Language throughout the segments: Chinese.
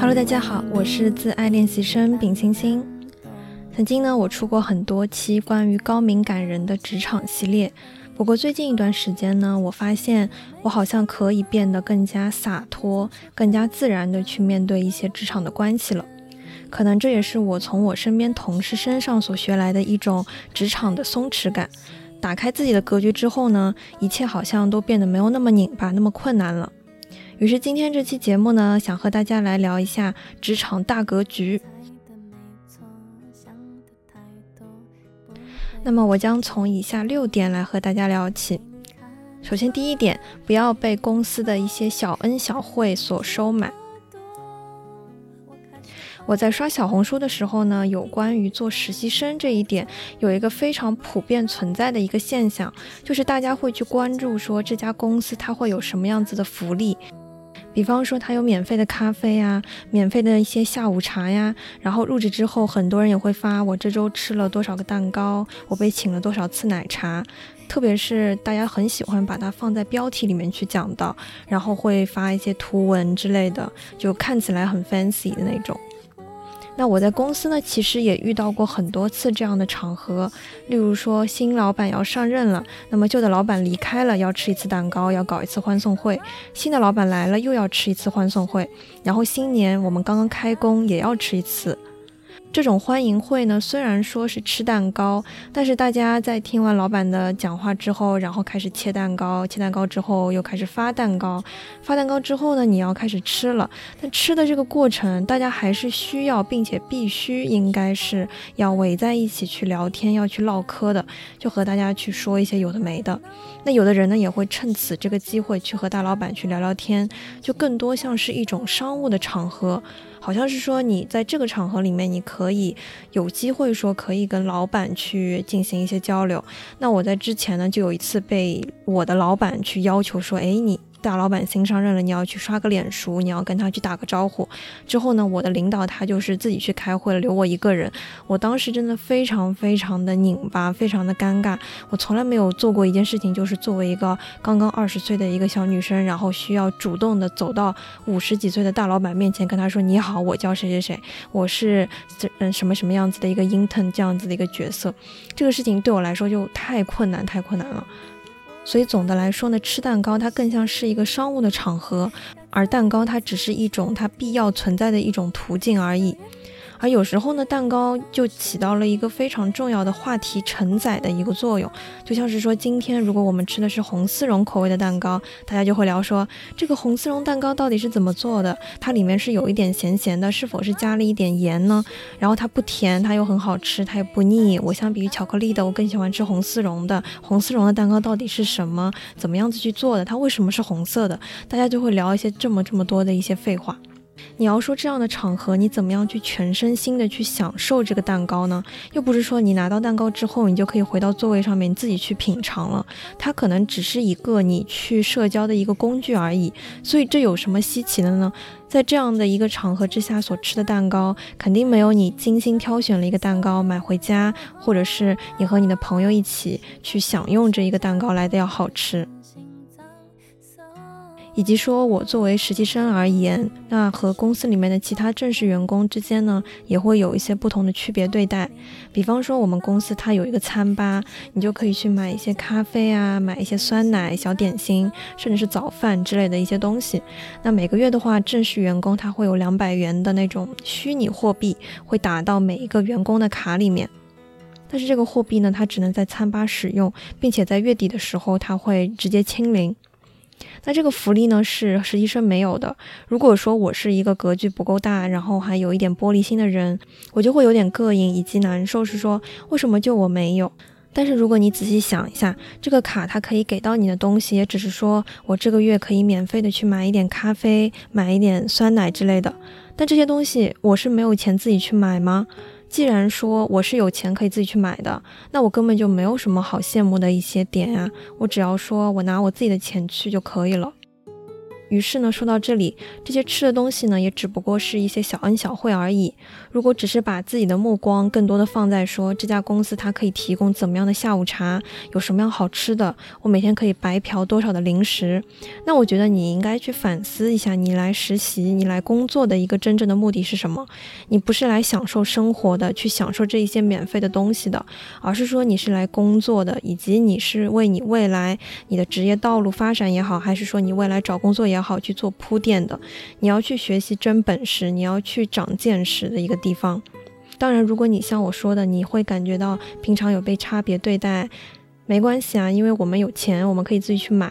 Hello，大家好，我是自爱练习生丙星星。曾经呢，我出过很多期关于高敏感人的职场系列。不过最近一段时间呢，我发现我好像可以变得更加洒脱、更加自然的去面对一些职场的关系了。可能这也是我从我身边同事身上所学来的一种职场的松弛感。打开自己的格局之后呢，一切好像都变得没有那么拧巴、那么困难了。于是今天这期节目呢，想和大家来聊一下职场大格局。那么我将从以下六点来和大家聊起。首先，第一点，不要被公司的一些小恩小惠所收买。我在刷小红书的时候呢，有关于做实习生这一点，有一个非常普遍存在的一个现象，就是大家会去关注说这家公司它会有什么样子的福利，比方说它有免费的咖啡呀，免费的一些下午茶呀，然后入职之后，很多人也会发我这周吃了多少个蛋糕，我被请了多少次奶茶，特别是大家很喜欢把它放在标题里面去讲到，然后会发一些图文之类的，就看起来很 fancy 的那种。那我在公司呢，其实也遇到过很多次这样的场合，例如说新老板要上任了，那么旧的老板离开了，要吃一次蛋糕，要搞一次欢送会；新的老板来了，又要吃一次欢送会，然后新年我们刚刚开工，也要吃一次。这种欢迎会呢，虽然说是吃蛋糕，但是大家在听完老板的讲话之后，然后开始切蛋糕，切蛋糕之后又开始发蛋糕，发蛋糕之后呢，你要开始吃了。但吃的这个过程，大家还是需要，并且必须应该是要围在一起去聊天，要去唠嗑的，就和大家去说一些有的没的。那有的人呢，也会趁此这个机会去和大老板去聊聊天，就更多像是一种商务的场合。好像是说你在这个场合里面，你可以有机会说可以跟老板去进行一些交流。那我在之前呢，就有一次被我的老板去要求说，哎，你。大老板新上任了，你要去刷个脸熟，你要跟他去打个招呼。之后呢，我的领导他就是自己去开会了，留我一个人。我当时真的非常非常的拧巴，非常的尴尬。我从来没有做过一件事情，就是作为一个刚刚二十岁的一个小女生，然后需要主动的走到五十几岁的大老板面前，跟他说：“你好，我叫谁谁谁，我是嗯什么什么样子的一个 intern 这样子的一个角色。”这个事情对我来说就太困难，太困难了。所以总的来说呢，吃蛋糕它更像是一个商务的场合，而蛋糕它只是一种它必要存在的一种途径而已。而有时候呢，蛋糕就起到了一个非常重要的话题承载的一个作用，就像是说，今天如果我们吃的是红丝绒口味的蛋糕，大家就会聊说，这个红丝绒蛋糕到底是怎么做的？它里面是有一点咸咸的，是否是加了一点盐呢？然后它不甜，它又很好吃，它也不腻。我相比于巧克力的，我更喜欢吃红丝绒的。红丝绒的蛋糕到底是什么？怎么样子去做的？它为什么是红色的？大家就会聊一些这么这么多的一些废话。你要说这样的场合，你怎么样去全身心的去享受这个蛋糕呢？又不是说你拿到蛋糕之后，你就可以回到座位上面自己去品尝了。它可能只是一个你去社交的一个工具而已。所以这有什么稀奇的呢？在这样的一个场合之下所吃的蛋糕，肯定没有你精心挑选了一个蛋糕买回家，或者是你和你的朋友一起去享用这一个蛋糕来的要好吃。以及说，我作为实习生而言，那和公司里面的其他正式员工之间呢，也会有一些不同的区别对待。比方说，我们公司它有一个餐吧，你就可以去买一些咖啡啊，买一些酸奶、小点心，甚至是早饭之类的一些东西。那每个月的话，正式员工他会有两百元的那种虚拟货币，会打到每一个员工的卡里面。但是这个货币呢，它只能在餐吧使用，并且在月底的时候，它会直接清零。那这个福利呢是实习生没有的。如果说我是一个格局不够大，然后还有一点玻璃心的人，我就会有点膈应以及难受，是说为什么就我没有？但是如果你仔细想一下，这个卡它可以给到你的东西，也只是说我这个月可以免费的去买一点咖啡，买一点酸奶之类的。但这些东西我是没有钱自己去买吗？既然说我是有钱可以自己去买的，那我根本就没有什么好羡慕的一些点啊！我只要说我拿我自己的钱去就可以了。于是呢，说到这里，这些吃的东西呢，也只不过是一些小恩小惠而已。如果只是把自己的目光更多的放在说这家公司它可以提供怎么样的下午茶，有什么样好吃的，我每天可以白嫖多少的零食，那我觉得你应该去反思一下，你来实习、你来工作的一个真正的目的是什么？你不是来享受生活的，去享受这一些免费的东西的，而是说你是来工作的，以及你是为你未来你的职业道路发展也好，还是说你未来找工作也好好去做铺垫的。你要去学习真本事，你要去长见识的一个地方。当然，如果你像我说的，你会感觉到平常有被差别对待，没关系啊，因为我们有钱，我们可以自己去买。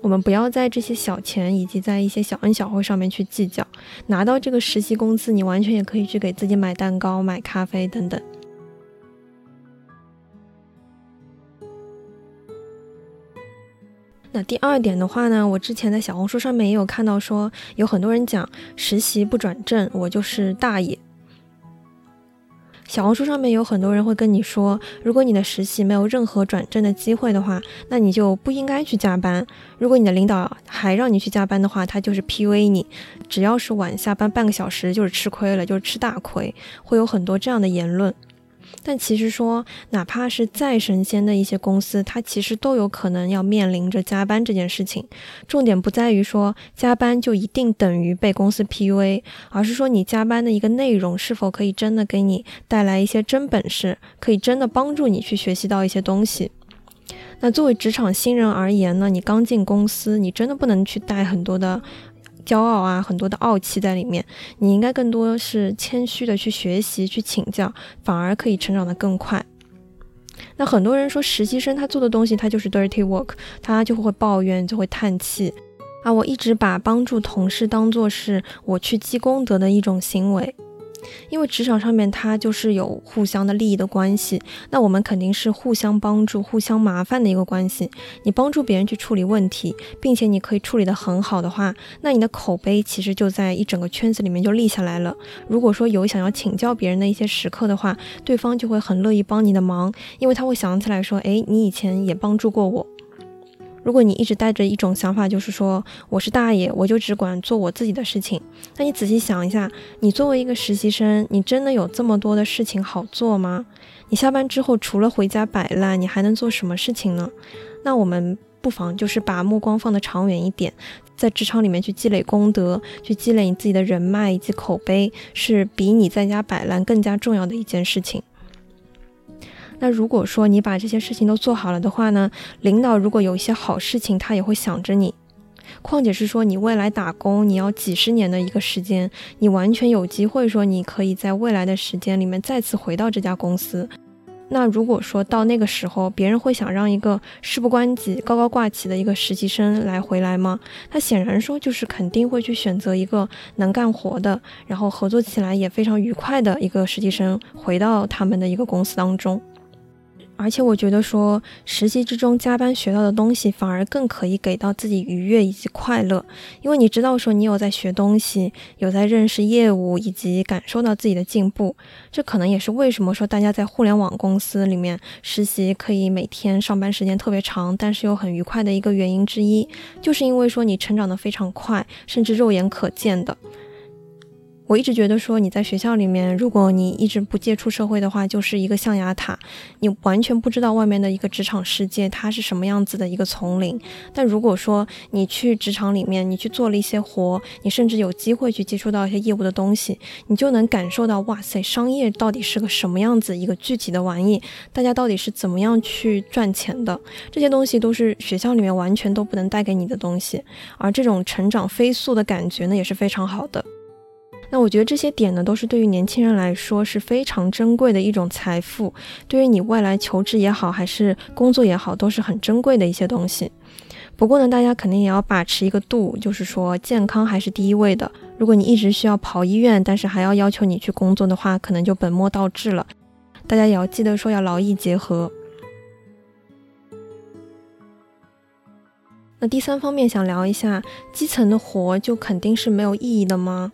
我们不要在这些小钱以及在一些小恩小惠上面去计较。拿到这个实习工资，你完全也可以去给自己买蛋糕、买咖啡等等。那第二点的话呢，我之前在小红书上面也有看到说，有很多人讲实习不转正，我就是大爷。小红书上面有很多人会跟你说，如果你的实习没有任何转正的机会的话，那你就不应该去加班。如果你的领导还让你去加班的话，他就是 PUA 你。只要是晚下班半个小时，就是吃亏了，就是吃大亏。会有很多这样的言论。但其实说，哪怕是再神仙的一些公司，它其实都有可能要面临着加班这件事情。重点不在于说加班就一定等于被公司 PUA，而是说你加班的一个内容是否可以真的给你带来一些真本事，可以真的帮助你去学习到一些东西。那作为职场新人而言呢，你刚进公司，你真的不能去带很多的。骄傲啊，很多的傲气在里面。你应该更多是谦虚的去学习、去请教，反而可以成长得更快。那很多人说实习生他做的东西他就是 dirty work，他就会抱怨，就会叹气啊。我一直把帮助同事当做是我去积功德的一种行为。因为职场上面它就是有互相的利益的关系，那我们肯定是互相帮助、互相麻烦的一个关系。你帮助别人去处理问题，并且你可以处理得很好的话，那你的口碑其实就在一整个圈子里面就立下来了。如果说有想要请教别人的一些时刻的话，对方就会很乐意帮你的忙，因为他会想起来说，哎，你以前也帮助过我。如果你一直带着一种想法，就是说我是大爷，我就只管做我自己的事情，那你仔细想一下，你作为一个实习生，你真的有这么多的事情好做吗？你下班之后除了回家摆烂，你还能做什么事情呢？那我们不妨就是把目光放得长远一点，在职场里面去积累功德，去积累你自己的人脉以及口碑，是比你在家摆烂更加重要的一件事情。那如果说你把这些事情都做好了的话呢，领导如果有一些好事情，他也会想着你。况且是说你未来打工，你要几十年的一个时间，你完全有机会说你可以在未来的时间里面再次回到这家公司。那如果说到那个时候，别人会想让一个事不关己、高高挂起的一个实习生来回来吗？他显然说就是肯定会去选择一个能干活的，然后合作起来也非常愉快的一个实习生回到他们的一个公司当中。而且我觉得说，实习之中加班学到的东西，反而更可以给到自己愉悦以及快乐，因为你知道说你有在学东西，有在认识业务以及感受到自己的进步。这可能也是为什么说大家在互联网公司里面实习可以每天上班时间特别长，但是又很愉快的一个原因之一，就是因为说你成长的非常快，甚至肉眼可见的。我一直觉得说你在学校里面，如果你一直不接触社会的话，就是一个象牙塔，你完全不知道外面的一个职场世界它是什么样子的一个丛林。但如果说你去职场里面，你去做了一些活，你甚至有机会去接触到一些业务的东西，你就能感受到哇塞，商业到底是个什么样子一个具体的玩意，大家到底是怎么样去赚钱的，这些东西都是学校里面完全都不能带给你的东西。而这种成长飞速的感觉呢，也是非常好的。那我觉得这些点呢，都是对于年轻人来说是非常珍贵的一种财富，对于你未来求职也好，还是工作也好，都是很珍贵的一些东西。不过呢，大家肯定也要把持一个度，就是说健康还是第一位的。如果你一直需要跑医院，但是还要要求你去工作的话，可能就本末倒置了。大家也要记得说要劳逸结合。那第三方面想聊一下，基层的活就肯定是没有意义的吗？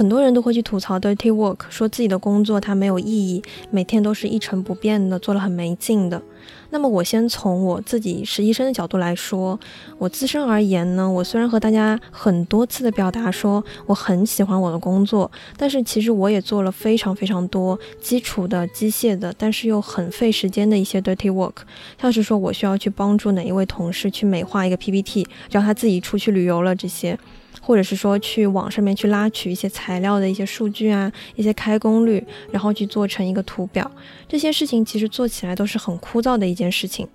很多人都会去吐槽 dirty work，说自己的工作它没有意义，每天都是一成不变的，做了很没劲的。那么我先从我自己实习生的角度来说，我自身而言呢，我虽然和大家很多次的表达说我很喜欢我的工作，但是其实我也做了非常非常多基础的机械的，但是又很费时间的一些 dirty work，像是说我需要去帮助哪一位同事去美化一个 PPT，让他自己出去旅游了这些。或者是说去网上面去拉取一些材料的一些数据啊，一些开工率，然后去做成一个图表，这些事情其实做起来都是很枯燥的一件事情。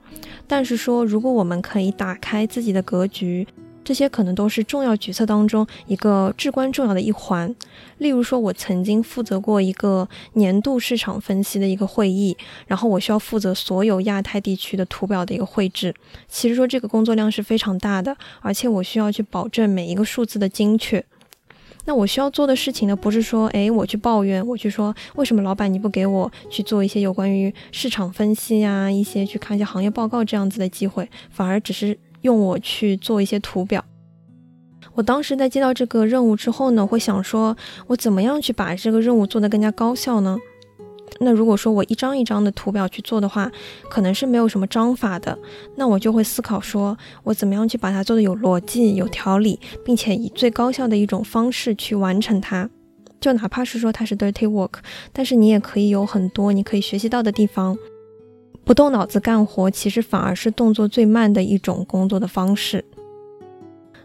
但是说，如果我们可以打开自己的格局。这些可能都是重要决策当中一个至关重要的一环。例如说，我曾经负责过一个年度市场分析的一个会议，然后我需要负责所有亚太地区的图表的一个绘制。其实说这个工作量是非常大的，而且我需要去保证每一个数字的精确。那我需要做的事情呢，不是说，诶，我去抱怨，我去说为什么老板你不给我去做一些有关于市场分析呀，一些去看一些行业报告这样子的机会，反而只是。用我去做一些图表。我当时在接到这个任务之后呢，会想说，我怎么样去把这个任务做得更加高效呢？那如果说我一张一张的图表去做的话，可能是没有什么章法的。那我就会思考说，我怎么样去把它做得有逻辑、有条理，并且以最高效的一种方式去完成它。就哪怕是说它是 dirty work，但是你也可以有很多你可以学习到的地方。不动脑子干活，其实反而是动作最慢的一种工作的方式。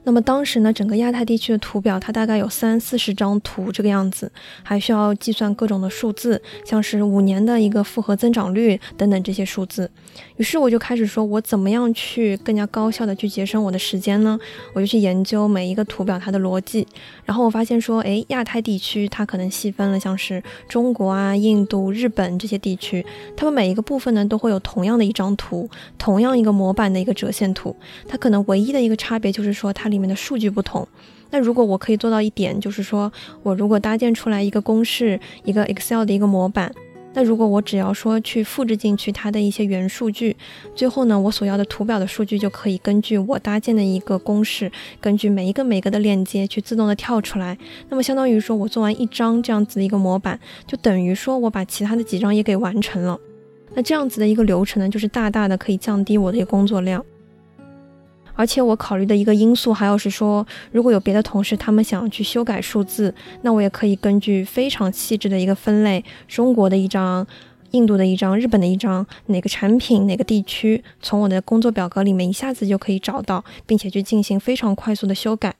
那么当时呢，整个亚太地区的图表，它大概有三四十张图这个样子，还需要计算各种的数字，像是五年的一个复合增长率等等这些数字。于是我就开始说，我怎么样去更加高效的去节省我的时间呢？我就去研究每一个图表它的逻辑，然后我发现说，诶，亚太地区它可能细分了，像是中国啊、印度、日本这些地区，它们每一个部分呢都会有同样的一张图，同样一个模板的一个折线图，它可能唯一的一个差别就是说它。里面的数据不同，那如果我可以做到一点，就是说我如果搭建出来一个公式，一个 Excel 的一个模板，那如果我只要说去复制进去它的一些原数据，最后呢，我所要的图表的数据就可以根据我搭建的一个公式，根据每一个每个的链接去自动的跳出来。那么相当于说我做完一张这样子的一个模板，就等于说我把其他的几张也给完成了。那这样子的一个流程呢，就是大大的可以降低我的一个工作量。而且我考虑的一个因素，还有是说，如果有别的同事他们想要去修改数字，那我也可以根据非常细致的一个分类，中国的一张、印度的一张、日本的一张，哪个产品、哪个地区，从我的工作表格里面一下子就可以找到，并且去进行非常快速的修改。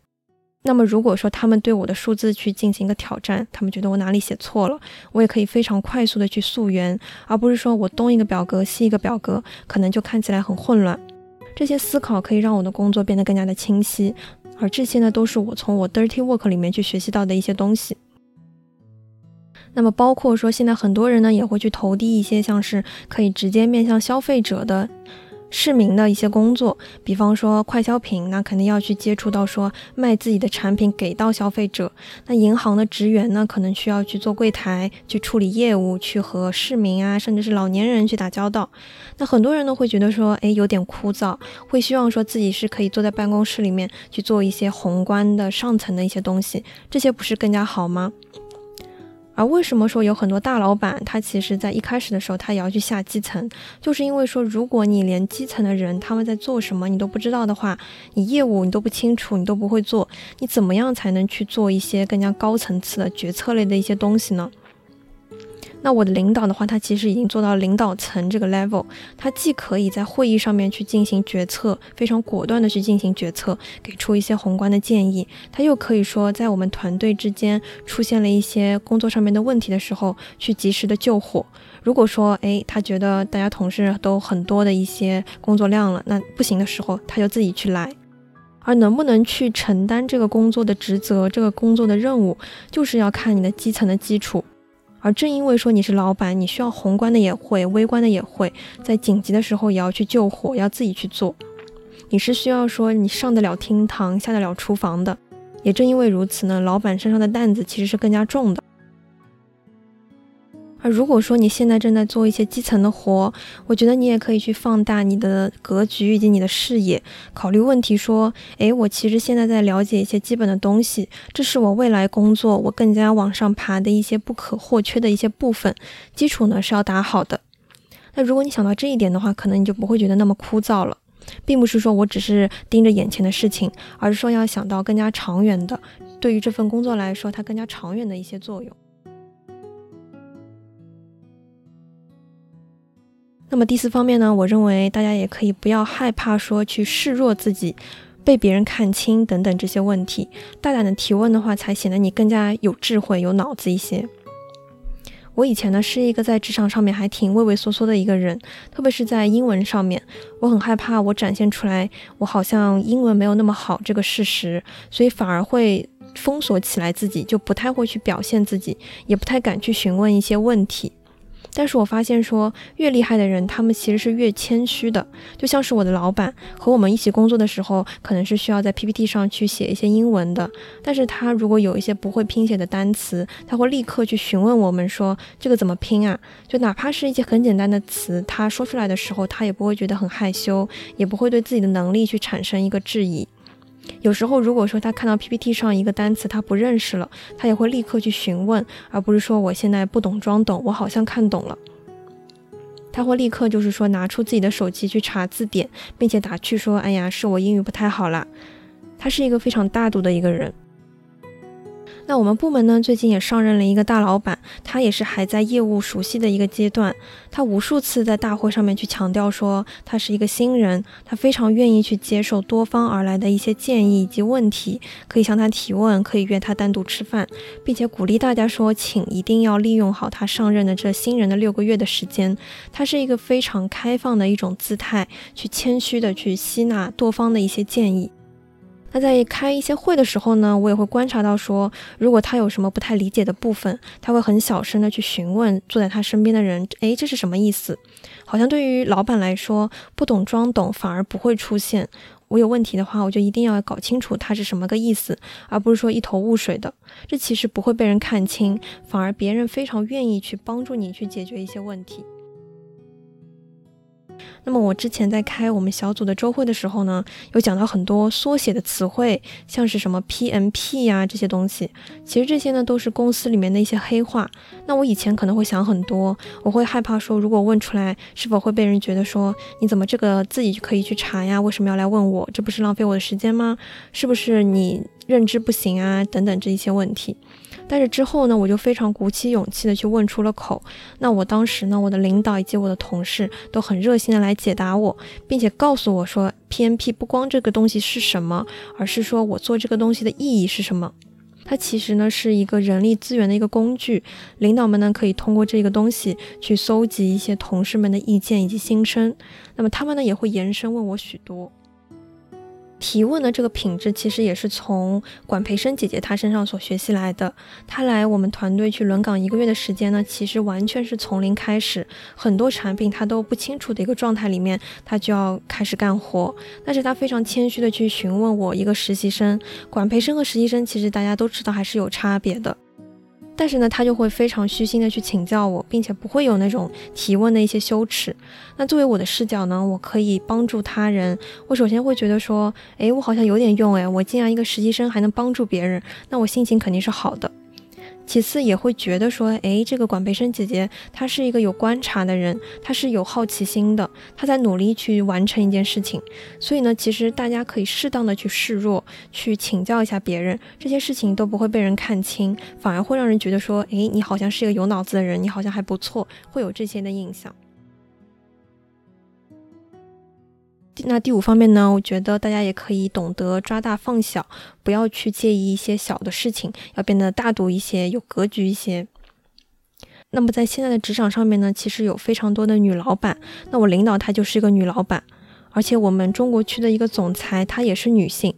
那么如果说他们对我的数字去进行一个挑战，他们觉得我哪里写错了，我也可以非常快速的去溯源，而不是说我东一个表格西一个表格，可能就看起来很混乱。这些思考可以让我的工作变得更加的清晰，而这些呢，都是我从我 dirty work 里面去学习到的一些东西。那么，包括说现在很多人呢，也会去投递一些像是可以直接面向消费者的。市民的一些工作，比方说快消品，那肯定要去接触到说卖自己的产品给到消费者。那银行的职员呢，可能需要去做柜台，去处理业务，去和市民啊，甚至是老年人去打交道。那很多人呢会觉得说，诶，有点枯燥，会希望说自己是可以坐在办公室里面去做一些宏观的上层的一些东西，这些不是更加好吗？而为什么说有很多大老板，他其实在一开始的时候，他也要去下基层，就是因为说，如果你连基层的人他们在做什么你都不知道的话，你业务你都不清楚，你都不会做，你怎么样才能去做一些更加高层次的决策类的一些东西呢？那我的领导的话，他其实已经做到领导层这个 level，他既可以在会议上面去进行决策，非常果断的去进行决策，给出一些宏观的建议，他又可以说在我们团队之间出现了一些工作上面的问题的时候，去及时的救火。如果说，诶，他觉得大家同事都很多的一些工作量了，那不行的时候，他就自己去来。而能不能去承担这个工作的职责，这个工作的任务，就是要看你的基层的基础。而正因为说你是老板，你需要宏观的也会，微观的也会，在紧急的时候也要去救火，要自己去做。你是需要说你上得了厅堂，下得了厨房的。也正因为如此呢，老板身上的担子其实是更加重的。而如果说你现在正在做一些基层的活，我觉得你也可以去放大你的格局以及你的视野，考虑问题说，诶，我其实现在在了解一些基本的东西，这是我未来工作我更加往上爬的一些不可或缺的一些部分，基础呢是要打好的。那如果你想到这一点的话，可能你就不会觉得那么枯燥了，并不是说我只是盯着眼前的事情，而是说要想到更加长远的，对于这份工作来说，它更加长远的一些作用。那么第四方面呢，我认为大家也可以不要害怕说去示弱自己，被别人看清等等这些问题，大胆的提问的话，才显得你更加有智慧、有脑子一些。我以前呢是一个在职场上面还挺畏畏缩缩的一个人，特别是在英文上面，我很害怕我展现出来我好像英文没有那么好这个事实，所以反而会封锁起来自己，就不太会去表现自己，也不太敢去询问一些问题。但是我发现说，越厉害的人，他们其实是越谦虚的。就像是我的老板和我们一起工作的时候，可能是需要在 PPT 上去写一些英文的，但是他如果有一些不会拼写的单词，他会立刻去询问我们说这个怎么拼啊？就哪怕是一些很简单的词，他说出来的时候，他也不会觉得很害羞，也不会对自己的能力去产生一个质疑。有时候，如果说他看到 PPT 上一个单词他不认识了，他也会立刻去询问，而不是说我现在不懂装懂，我好像看懂了。他会立刻就是说拿出自己的手机去查字典，并且打趣说：“哎呀，是我英语不太好啦。”他是一个非常大度的一个人。那我们部门呢，最近也上任了一个大老板，他也是还在业务熟悉的一个阶段。他无数次在大会上面去强调说，他是一个新人，他非常愿意去接受多方而来的一些建议以及问题，可以向他提问，可以约他单独吃饭，并且鼓励大家说，请一定要利用好他上任的这新人的六个月的时间。他是一个非常开放的一种姿态，去谦虚的去吸纳多方的一些建议。那在开一些会的时候呢，我也会观察到说，如果他有什么不太理解的部分，他会很小声的去询问坐在他身边的人，诶，这是什么意思？好像对于老板来说，不懂装懂反而不会出现。我有问题的话，我就一定要搞清楚他是什么个意思，而不是说一头雾水的。这其实不会被人看清，反而别人非常愿意去帮助你去解决一些问题。那么我之前在开我们小组的周会的时候呢，有讲到很多缩写的词汇，像是什么 PMP 呀这些东西。其实这些呢都是公司里面的一些黑话。那我以前可能会想很多，我会害怕说，如果问出来，是否会被人觉得说你怎么这个自己就可以去查呀？为什么要来问我？这不是浪费我的时间吗？是不是你认知不行啊？等等这一些问题。但是之后呢，我就非常鼓起勇气的去问出了口。那我当时呢，我的领导以及我的同事都很热心的来解答我，并且告诉我说，PMP 不光这个东西是什么，而是说我做这个东西的意义是什么。它其实呢是一个人力资源的一个工具，领导们呢可以通过这个东西去搜集一些同事们的意见以及心声。那么他们呢也会延伸问我许多。提问的这个品质，其实也是从管培生姐姐她身上所学习来的。她来我们团队去轮岗一个月的时间呢，其实完全是从零开始，很多产品她都不清楚的一个状态里面，她就要开始干活。但是她非常谦虚的去询问我一个实习生，管培生和实习生其实大家都知道还是有差别的。但是呢，他就会非常虚心的去请教我，并且不会有那种提问的一些羞耻。那作为我的视角呢，我可以帮助他人。我首先会觉得说，诶，我好像有点用，诶，我竟然一个实习生还能帮助别人，那我心情肯定是好的。其次也会觉得说，哎，这个管培生姐姐她是一个有观察的人，她是有好奇心的，她在努力去完成一件事情。所以呢，其实大家可以适当的去示弱，去请教一下别人，这些事情都不会被人看清，反而会让人觉得说，哎，你好像是一个有脑子的人，你好像还不错，会有这些的印象。那第五方面呢？我觉得大家也可以懂得抓大放小，不要去介意一些小的事情，要变得大度一些，有格局一些。那么在现在的职场上面呢，其实有非常多的女老板。那我领导她就是一个女老板，而且我们中国区的一个总裁她也是女性。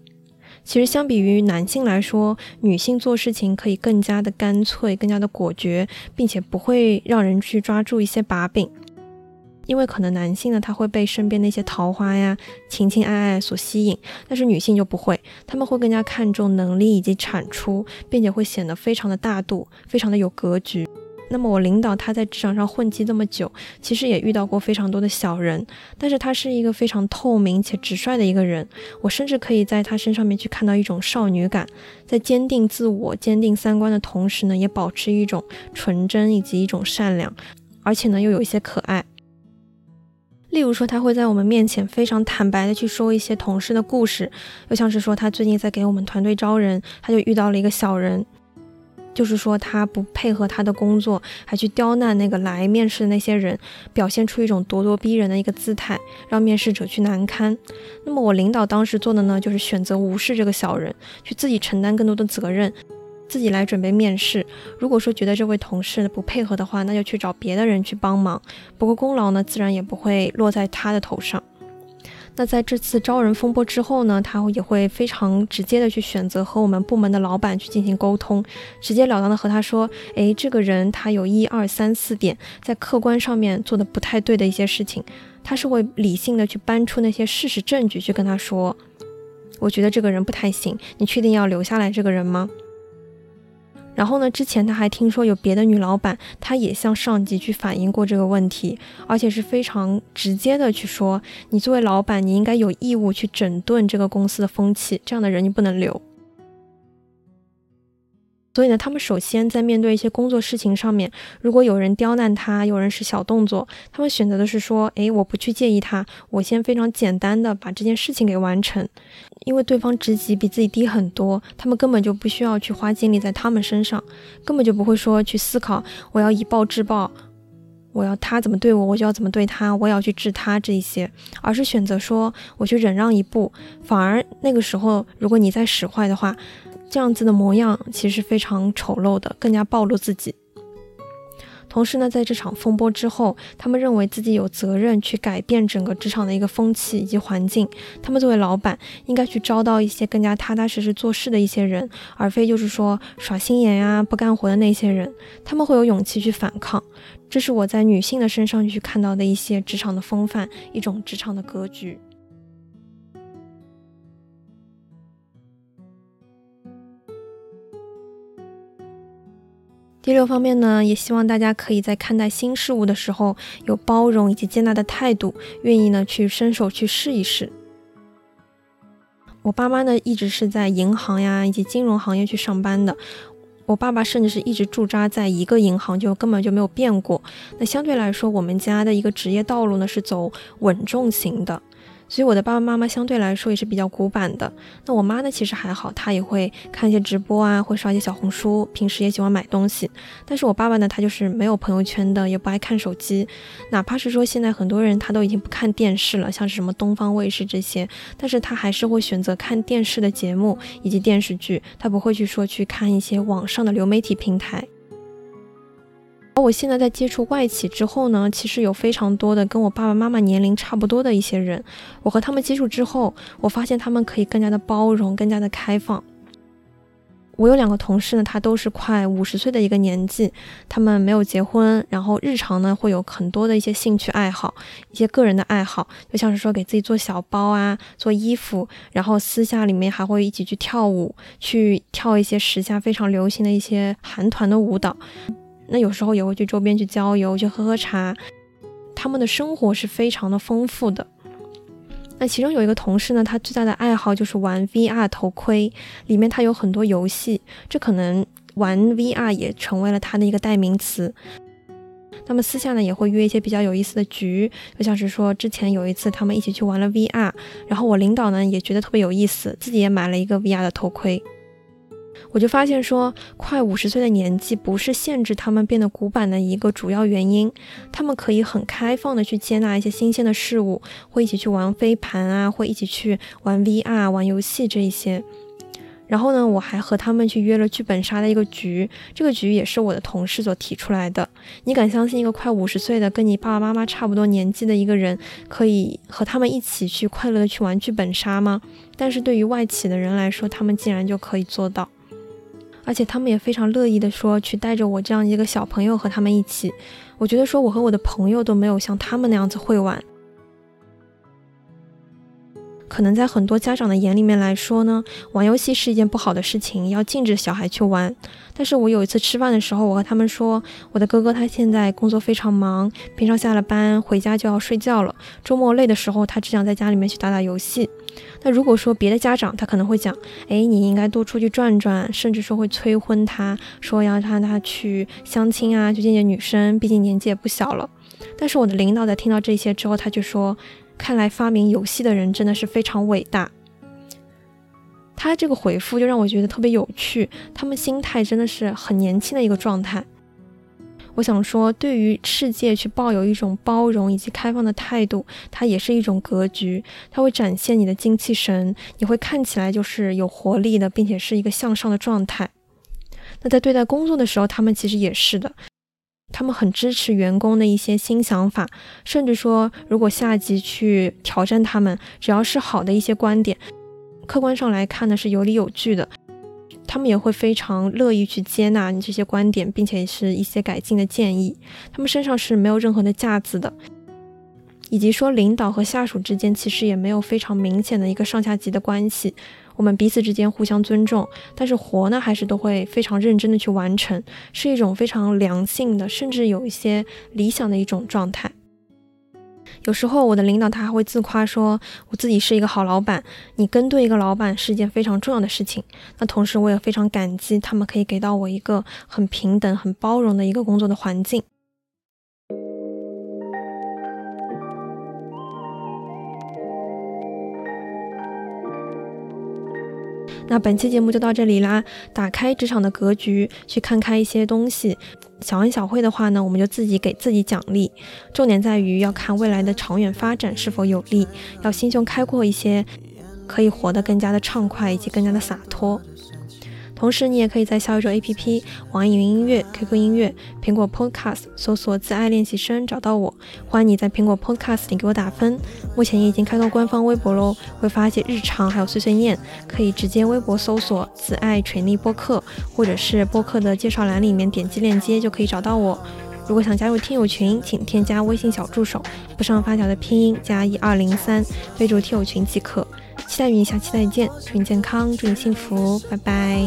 其实相比于男性来说，女性做事情可以更加的干脆，更加的果决，并且不会让人去抓住一些把柄。因为可能男性呢，他会被身边那些桃花呀、情情爱爱所吸引，但是女性就不会，他们会更加看重能力以及产出，并且会显得非常的大度，非常的有格局。那么我领导他在职场上混迹这么久，其实也遇到过非常多的小人，但是他是一个非常透明且直率的一个人。我甚至可以在他身上面去看到一种少女感，在坚定自我、坚定三观的同时呢，也保持一种纯真以及一种善良，而且呢又有一些可爱。例如说，他会在我们面前非常坦白的去说一些同事的故事，又像是说他最近在给我们团队招人，他就遇到了一个小人。就是说，他不配合他的工作，还去刁难那个来面试的那些人，表现出一种咄咄逼人的一个姿态，让面试者去难堪。那么我领导当时做的呢，就是选择无视这个小人，去自己承担更多的责任，自己来准备面试。如果说觉得这位同事不配合的话，那就去找别的人去帮忙。不过功劳呢，自然也不会落在他的头上。那在这次招人风波之后呢，他也会非常直接的去选择和我们部门的老板去进行沟通，直截了当的和他说，诶，这个人他有一二三四点在客观上面做的不太对的一些事情，他是会理性的去搬出那些事实证据去跟他说，我觉得这个人不太行，你确定要留下来这个人吗？然后呢？之前他还听说有别的女老板，她也向上级去反映过这个问题，而且是非常直接的去说：“你作为老板，你应该有义务去整顿这个公司的风气，这样的人你不能留。”所以呢，他们首先在面对一些工作事情上面，如果有人刁难他，有人是小动作，他们选择的是说，诶，我不去介意他，我先非常简单的把这件事情给完成，因为对方职级比自己低很多，他们根本就不需要去花精力在他们身上，根本就不会说去思考我要以暴制暴，我要他怎么对我，我就要怎么对他，我也要去治他这一些，而是选择说我去忍让一步，反而那个时候如果你再使坏的话。这样子的模样其实非常丑陋的，更加暴露自己。同时呢，在这场风波之后，他们认为自己有责任去改变整个职场的一个风气以及环境。他们作为老板，应该去招到一些更加踏踏实实做事的一些人，而非就是说耍心眼呀、不干活的那些人。他们会有勇气去反抗。这是我在女性的身上去看到的一些职场的风范，一种职场的格局。第六方面呢，也希望大家可以在看待新事物的时候有包容以及接纳的态度，愿意呢去伸手去试一试。我爸妈呢一直是在银行呀以及金融行业去上班的，我爸爸甚至是一直驻扎在一个银行，就根本就没有变过。那相对来说，我们家的一个职业道路呢是走稳重型的。所以我的爸爸妈妈相对来说也是比较古板的。那我妈呢，其实还好，她也会看一些直播啊，会刷一些小红书，平时也喜欢买东西。但是我爸爸呢，他就是没有朋友圈的，也不爱看手机。哪怕是说现在很多人他都已经不看电视了，像是什么东方卫视这些，但是他还是会选择看电视的节目以及电视剧，他不会去说去看一些网上的流媒体平台。我现在在接触外企之后呢，其实有非常多的跟我爸爸妈妈年龄差不多的一些人，我和他们接触之后，我发现他们可以更加的包容，更加的开放。我有两个同事呢，他都是快五十岁的一个年纪，他们没有结婚，然后日常呢会有很多的一些兴趣爱好，一些个人的爱好，就像是说给自己做小包啊，做衣服，然后私下里面还会一起去跳舞，去跳一些时下非常流行的一些韩团的舞蹈。那有时候也会去周边去郊游，去喝喝茶，他们的生活是非常的丰富的。那其中有一个同事呢，他最大的爱好就是玩 VR 头盔，里面他有很多游戏，这可能玩 VR 也成为了他的一个代名词。那么私下呢，也会约一些比较有意思的局，就像是说之前有一次他们一起去玩了 VR，然后我领导呢也觉得特别有意思，自己也买了一个 VR 的头盔。我就发现说，快五十岁的年纪不是限制他们变得古板的一个主要原因，他们可以很开放的去接纳一些新鲜的事物，会一起去玩飞盘啊，会一起去玩 VR 玩游戏这一些。然后呢，我还和他们去约了剧本杀的一个局，这个局也是我的同事所提出来的。你敢相信一个快五十岁的跟你爸爸妈妈差不多年纪的一个人，可以和他们一起去快乐的去玩剧本杀吗？但是对于外企的人来说，他们竟然就可以做到。而且他们也非常乐意的说，去带着我这样一个小朋友和他们一起。我觉得说，我和我的朋友都没有像他们那样子会玩。可能在很多家长的眼里面来说呢，玩游戏是一件不好的事情，要禁止小孩去玩。但是我有一次吃饭的时候，我和他们说，我的哥哥他现在工作非常忙，平常下了班回家就要睡觉了，周末累的时候他只想在家里面去打打游戏。那如果说别的家长他可能会讲，哎，你应该多出去转转，甚至说会催婚他，说要让他去相亲啊，去见见女生，毕竟年纪也不小了。但是我的领导在听到这些之后，他就说。看来发明游戏的人真的是非常伟大。他这个回复就让我觉得特别有趣，他们心态真的是很年轻的一个状态。我想说，对于世界去抱有一种包容以及开放的态度，它也是一种格局，它会展现你的精气神，你会看起来就是有活力的，并且是一个向上的状态。那在对待工作的时候，他们其实也是的。他们很支持员工的一些新想法，甚至说，如果下级去挑战他们，只要是好的一些观点，客观上来看呢是有理有据的，他们也会非常乐意去接纳你这些观点，并且是一些改进的建议。他们身上是没有任何的架子的，以及说领导和下属之间其实也没有非常明显的一个上下级的关系。我们彼此之间互相尊重，但是活呢还是都会非常认真的去完成，是一种非常良性的，甚至有一些理想的一种状态。有时候我的领导他还会自夸说，我自己是一个好老板。你跟对一个老板是一件非常重要的事情。那同时我也非常感激他们可以给到我一个很平等、很包容的一个工作的环境。那本期节目就到这里啦！打开职场的格局，去看开一些东西。小恩小惠的话呢，我们就自己给自己奖励。重点在于要看未来的长远发展是否有利，要心胸开阔一些，可以活得更加的畅快以及更加的洒脱。同时，你也可以在小宇宙 APP、网易云音乐、QQ 音乐、苹果 Podcast 搜索“自爱练习生”找到我。欢迎你在苹果 Podcast 里给我打分。目前也已经开通官方微博喽，会发一些日常还有碎碎念，可以直接微博搜索“自爱锤力播客”，或者是播客的介绍栏里面点击链接就可以找到我。如果想加入听友群，请添加微信小助手，不上发条的拼音加一二零三，备注听友群即可。期待与你下期再见，祝你健康，祝你幸福，拜拜。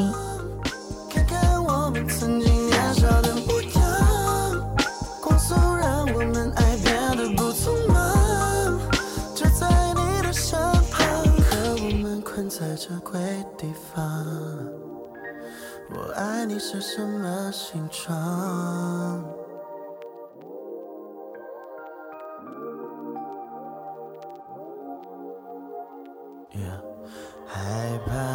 我爱你是什么形状？害怕